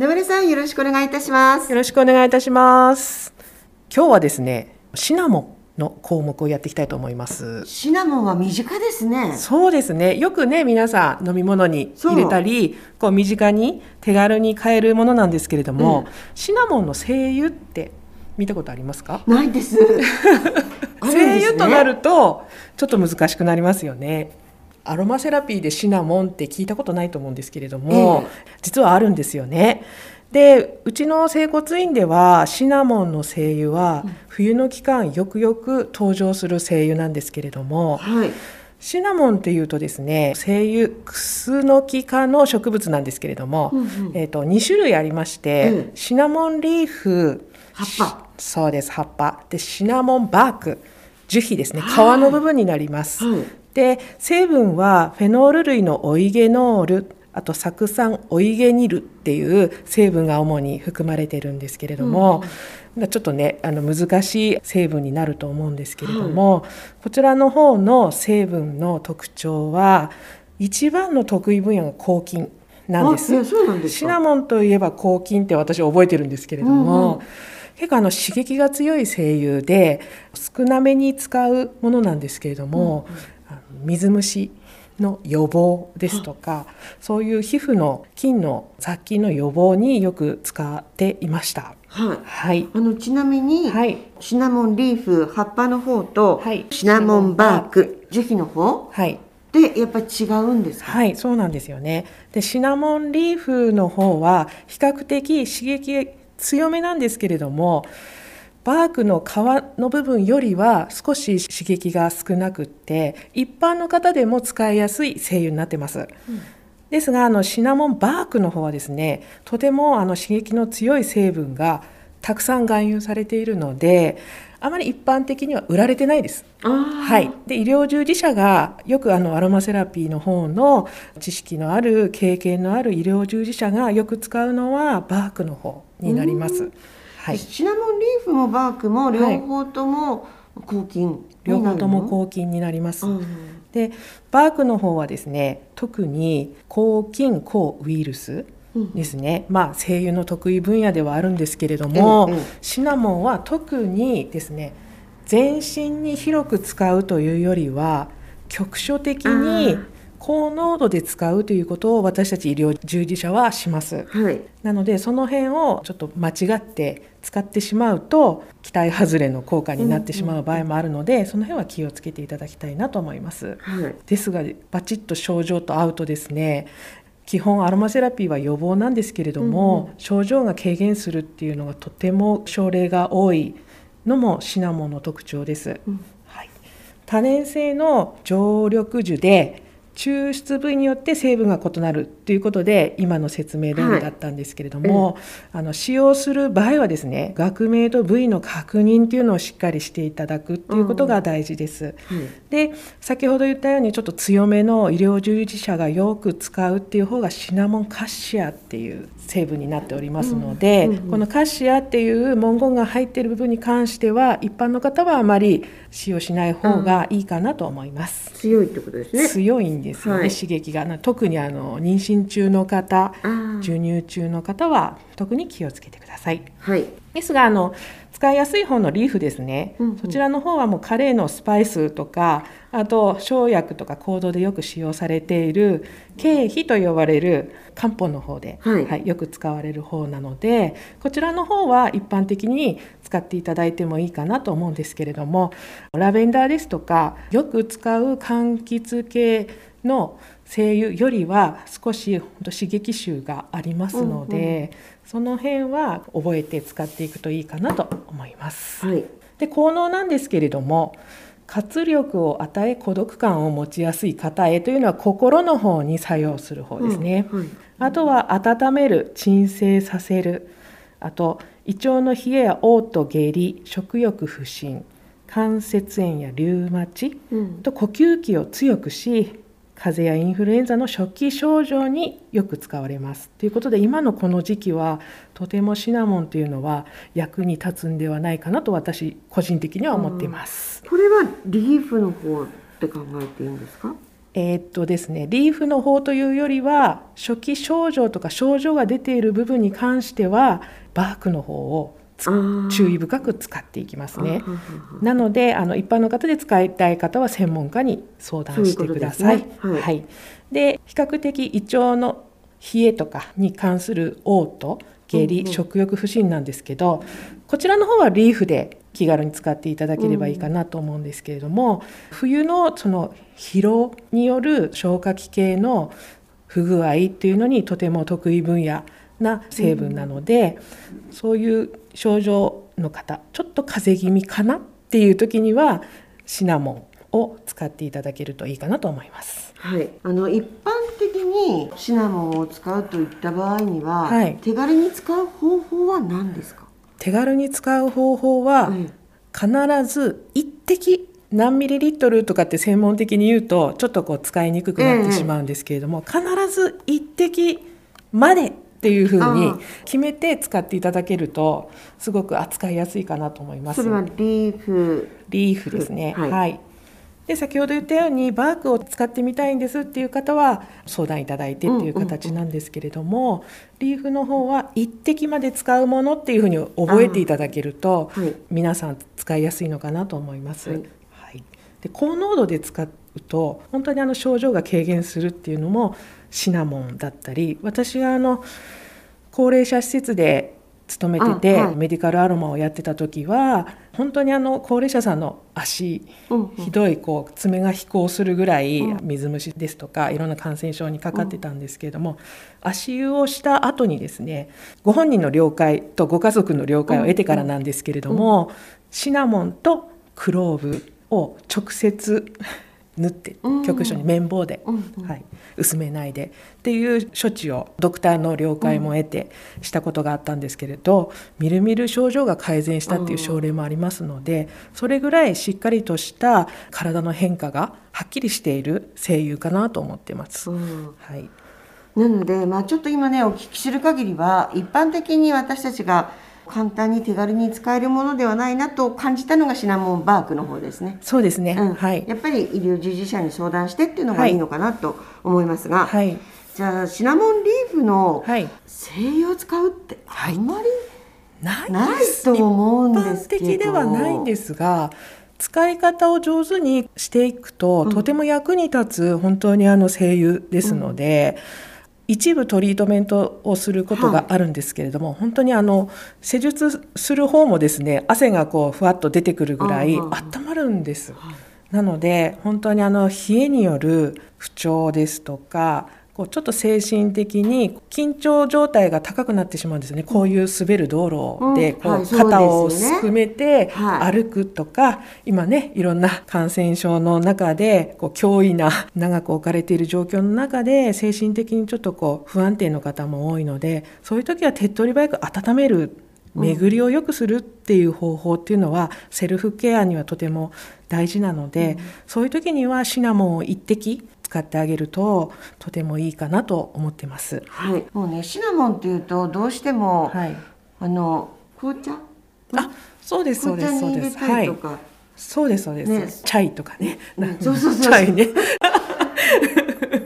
野村さんよろしくお願いいたします。よろしくお願いいたします。今日はですねシナモンの項目をやっていきたいと思います。シナモンは身近ですね。そうですね。よくね皆さん飲み物に入れたりこう身近に手軽に買えるものなんですけれども、うん、シナモンの精油って見たことありますか？ないです。精油となるとちょっと難しくなりますよねアロマセラピーでシナモンって聞いたことないと思うんですけれども、えー、実はあるんですよね。でうちの整骨院ではシナモンの精油は冬の期間よくよく登場する精油なんですけれども、はい、シナモンっていうとですね精油クスノキ科の植物なんですけれども、うんうん、えーと、2種類ありまして、うん、シナモンリーフ葉っぱ。そうです葉っぱ。でシナモンバーク樹皮ですね。皮の部分になります。はいで成分はフェノール類のオイゲノールあと酢酸オイゲニルっていう成分が主に含まれてるんですけれども、うん、ちょっとねあの難しい成分になると思うんですけれども、こちらの方の成分の特徴は一番の得意分野が抗菌なんです。シナモンといえば抗菌って私覚えてるんですけれども、うんうん。結構あの刺激が強い精油で少なめに使うものなんですけれども、うん水虫の予防ですとかそういう皮膚の菌の雑菌の予防によく使っていました。はい、はい、あのちなみに、はい、シナモンリーフ葉っぱの方と、はい、シナモンバーク樹皮の方、はい、でやっぱり違うんですはいそうなんですよね。でシナモンリーフの方は比較的刺激強めなんですけれどもバークの皮の部分よりは少し刺激が少なくって一般の方でも使いやすい精油になってます。うんですがあのシナモンバークの方はですねとてもあの刺激の強い成分がたくさん含有されているのであまり一般的には売られてないです。はい、で医療従事者がよくあのアロマセラピーの方の知識のある経験のある医療従事者がよく使うのはバークの方になります。はい、シナモンリーフもバークも両方とも抗菌、はい、両方とも抗菌になります。うん、でバークの方はですね特に抗菌抗ウイルスですね、うん、まあ精油の得意分野ではあるんですけれども、うんうん、シナモンは特にですね全身に広く使うというよりは局所的に高濃度で使うということを私たち医療従事者はします、はい、なのでその辺をちょっと間違って使ってしまうと期待外れの効果になってしまう場合もあるので、うんうん、その辺は気をつけていただきたいなと思います、はい、ですがバチッと症状と合うとですね。基本アロマセラピーは予防なんですけれども、うんうん、症状が軽減するっていうのがとても症例が多いのもシナモンの特徴です、うん、はい、多年生の常緑樹で抽出部位によって成分が異なるということで今の説明通りだったんですけれども、はい、あの使用する場合はですね学名と部位の確認というのをしっかりしていただくということが大事です。うん、で先ほど言ったようにちょっと強めの医療従事者がよく使うっていう方がシナモンカッシアっていう成分になっておりますので、うんうんうん、このカッシアっていう文言が入っている部分に関しては一般の方はあまり使用しない方がいいかなと思います。強いってことですね。強いんですよね、はい、刺激が。特にあの妊娠中の方授乳中の方は特に気をつけてください。はい、ですがあの使いやすい方のリーフですね、うんうん、そちらの方はもうカレーのスパイスとかあと生薬とか香道でよく使用されている経費と呼ばれる漢方の方で、はい、はい、よく使われる方なのでこちらの方は一般的に使っていただいてもいいかなと思うんですけれどもラベンダーですとかよく使う柑橘系の精油よりは少し刺激臭がありますので、うんうん、その辺は覚えて使っていくといいかなと思います。はい、で効能なんですけれども活力を与え孤独感を持ちやすい方へというのは心の方に作用する方ですね。うんはい、あとは温める鎮静させる。あと胃腸の冷えや嘔吐下痢食欲不振関節炎やリウマチ、うん、と呼吸器を強くし風邪やインフルエンザの初期症状によく使われます。ということで今のこの時期はとてもシナモンというのは役に立つんではないかなと私個人的には思っています。これはリーフの方って考えていいんですか？えー、っとですねリーフの方というよりは初期症状とか症状が出ている部分に関してはバークの方を注意深く使っていきますね。なのであの一般の方で使いたい方は専門家に相談してください。ううね、はい、はい、で比較的胃腸の冷えとかに関する嘔吐下痢、食欲不振なんですけどこちらの方はリーフで気軽に使っていただければいいかなと思うんですけれども、冬のその疲労による消化器系の不具合っていうのにとても得意分野な成分なので、うん、そういう症状の方ちょっと風邪気味かなっていう時にはシナモンを使っていただけるといいかなと思います。はい、あの一般的にシナモンを使うといった場合には、はい、手軽に使う方法は何ですか？手軽に使う方法は、必ず一滴何ミリリットルとかって専門的に言うとちょっとこう使いにくくなってしまうんですけれども、必ず一滴までっていうふうに決めて使っていただけるとすごく扱いやすいかなと思います。それはリーフ。リーフですね。はい、はい、で先ほど言ったようにバーグを使ってみたいんですっていう方は相談いただいてっていう形なんですけれども、うんうん、リーフの方は一滴まで使うものっていうふうに覚えていただけると、はい、皆さん使いやすいのかなと思います。はい、はい、で高濃度で使うと本当にあの症状が軽減するっていうのもシナモンだったり私があの高齢者施設で勤めてて、はい、メディカルアロマをやってた時は本当にあの高齢者さんの足、うんうん、ひどいこう爪が飛行するぐらい水虫ですとかいろんな感染症にかかってたんですけれども、うん、足湯をした後にですねご本人の了解とご家族の了解を得てからなんですけれども、うんうん、シナモンとクローブを直接縫って局所に綿棒で、はい、薄めないでっていう処置をドクターの了解も得てしたことがあったんですけれどみるみる症状が改善したっていう症例もありますのでそれぐらいしっかりとした体の変化がはっきりしている声優かなと思ってます。はい、なので、まあ、ちょっと今ねお聞きする限りは一般的に私たちが簡単に手軽に使えるものではないなと感じたのがシナモンバークの方ですね。そうですね。うん、はい。やっぱり医療従事者に相談してっていうのがいいのかなと思いますが、はい。じゃあシナモンリーフの精油を使うってあんまりないと思うんですけど。一般的ではないんですが。使い方を上手にしていくと、とても役に立つ本当にあの精油ですので、うん一部トリートメントをすることがあるんですけれども、はい、本当にあの施術する方もですね汗がこうふわっと出てくるぐらい温まるんです。なので本当にあの冷えによる不調ですとかこうちょっと精神的に緊張状態が高くなってしまうんですね。こういう滑る道路でこう肩をすくめて歩くとか、今ねいろんな感染症の中でこう脅威な 長く置かれている状況の中で精神的にちょっとこう不安定の方も多いのでそういう時は手っ取り早く温める巡りを良くするっていう方法っていうのはセルフケアにはとても大事なので、そういう時にはシナモンを一滴使ってあげるととてもいいかなと思ってます。はい、もうねシナモンっていうとどうしても、はい、あの紅茶？あそうですそうですそうです。はい。そうですそうです、ね、チャイとかね。そうそうそう。チャイね。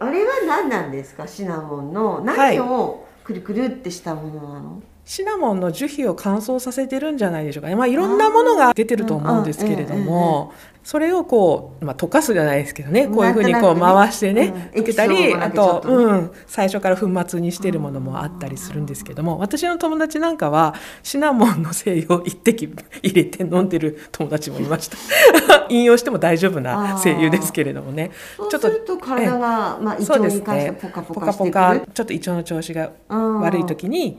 あれは何なんですか？シナモンの何をくるくるってしたものなの？はいシナモンの樹皮を乾燥させてるんじゃないでしょうかね、まあ、いろんなものが出てると思うんですけれども、それをこう、まあ、溶かすじゃないですけどね。こういうふうにこう回してねつけたりあと、うん、最初から粉末にしてるものもあったりするんですけども私の友達なんかはシナモンの精油を一滴入れて飲んでる友達もいました。引用しても大丈夫な精油ですけれどもね。ちょっと体が、まあ、胃腸に関してポカポカしてくる、ちょっと胃腸の調子が悪い時に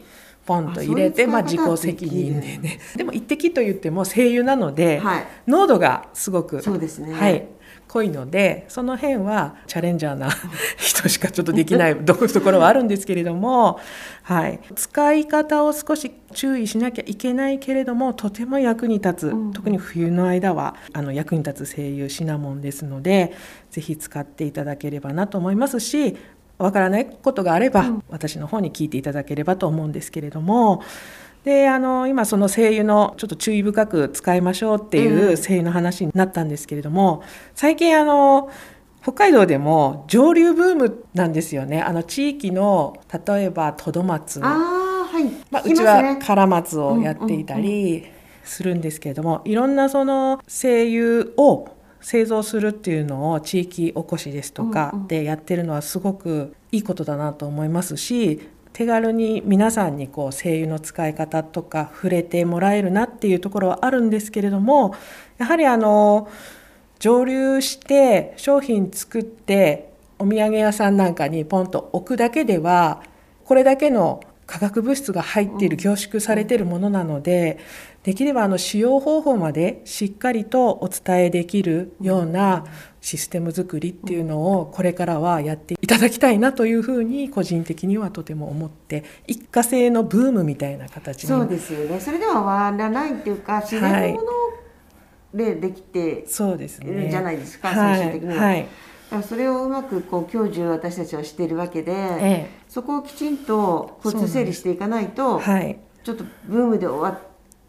ポンと入れてまあ、自己責任でね。でも一滴と言っても精油なので、はい、濃度がすごくそうですね、はい、濃いのでその辺はチャレンジャーな人しかちょっとできない ところはあるんですけれども、はい、使い方を少し注意しなきゃいけないけれどもとても役に立つ、うん、特に冬の間はあの役に立つ精油シナモンですので是非使っていただければなと思いますしわからないことがあれば、うん、私の方に聞いていただければと思うんですけれども。であの今その精油のちょっと注意深く使いましょうっていう精油の話になったんですけれども最近あの北海道でも上流ブームなんですよね。あの地域の例えばトドマツ。あ、はい。まあ、うちはカラマツをやっていたりするんですけれども、いろんなその精油を製造するっていうのを地域おこしですとかでやってるのはすごくいいことだなと思いますし手軽に皆さんにこう精油の使い方とか触れてもらえるなっていうところはあるんですけれどもやはりあの蒸留して商品作ってお土産屋さんなんかにポンと置くだけではこれだけの化学物質が入っている凝縮されているものなのでできればあの使用方法までしっかりとお伝えできるようなシステム作りっていうのをこれからはやっていただきたいなというふうに個人的にはとても思って一過性のブームみたいな形そうですよね。それでは終わらないっていうか自然のものでできてるじゃないですか、最終的には。はいそれをうまくこう享受私たちはしているわけで、ええ、そこをきちんと交通整理していかないと、はい、ちょっとブームで終わっ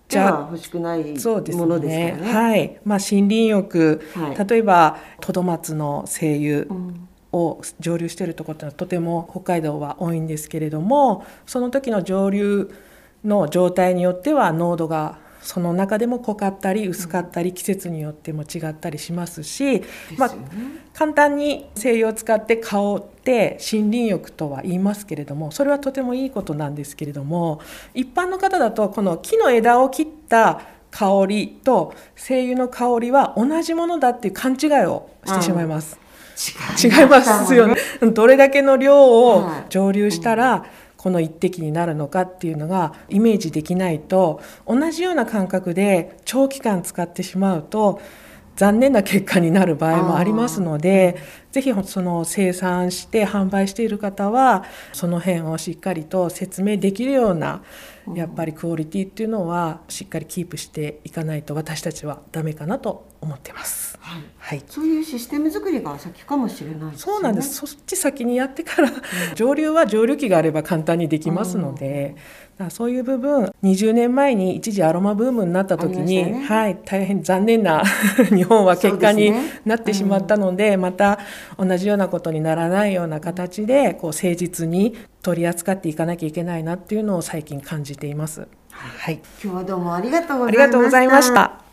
ては欲しくないものですからね。ね。はい、まあ森林浴、はい、例えばトドマツの精油、を蒸留しているところってのはとても北海道は多いんですけれどもその時の蒸留の状態によっては濃度がその中でも濃かったり薄かったり季節によっても違ったりしますし、まあ、簡単に精油を使って香って森林浴とは言いますけれどもそれはとてもいいことなんですけれども一般の方だとこの木の枝を切った香りと精油の香りは同じものだっていう勘違いをしてしまいます。違いますよね。どれだけの量を蒸留したら、この一滴になるのかっていうのがイメージできないと同じような感覚で長期間使ってしまうと残念な結果になる場合もありますのでぜひその生産して販売している方はその辺をしっかりと説明できるようなやっぱりクオリティっていうのはしっかりキープしていかないと私たちはダメかなと思ってます。はい、はい、そういうシステム作りが先かもしれない、ね、そうなんです。そっち先にやってから、うん、上流は上流機があれば簡単にできますので、うん、そういう部分20年前に一時アロマブームになった時に、ね、はい大変残念な 日本は結果になってしまったので、また同じようなことにならないような形でこう誠実に取り扱っていかなきゃいけないなっていうのを最近感じています。はい、今日はどうもありがとうございました。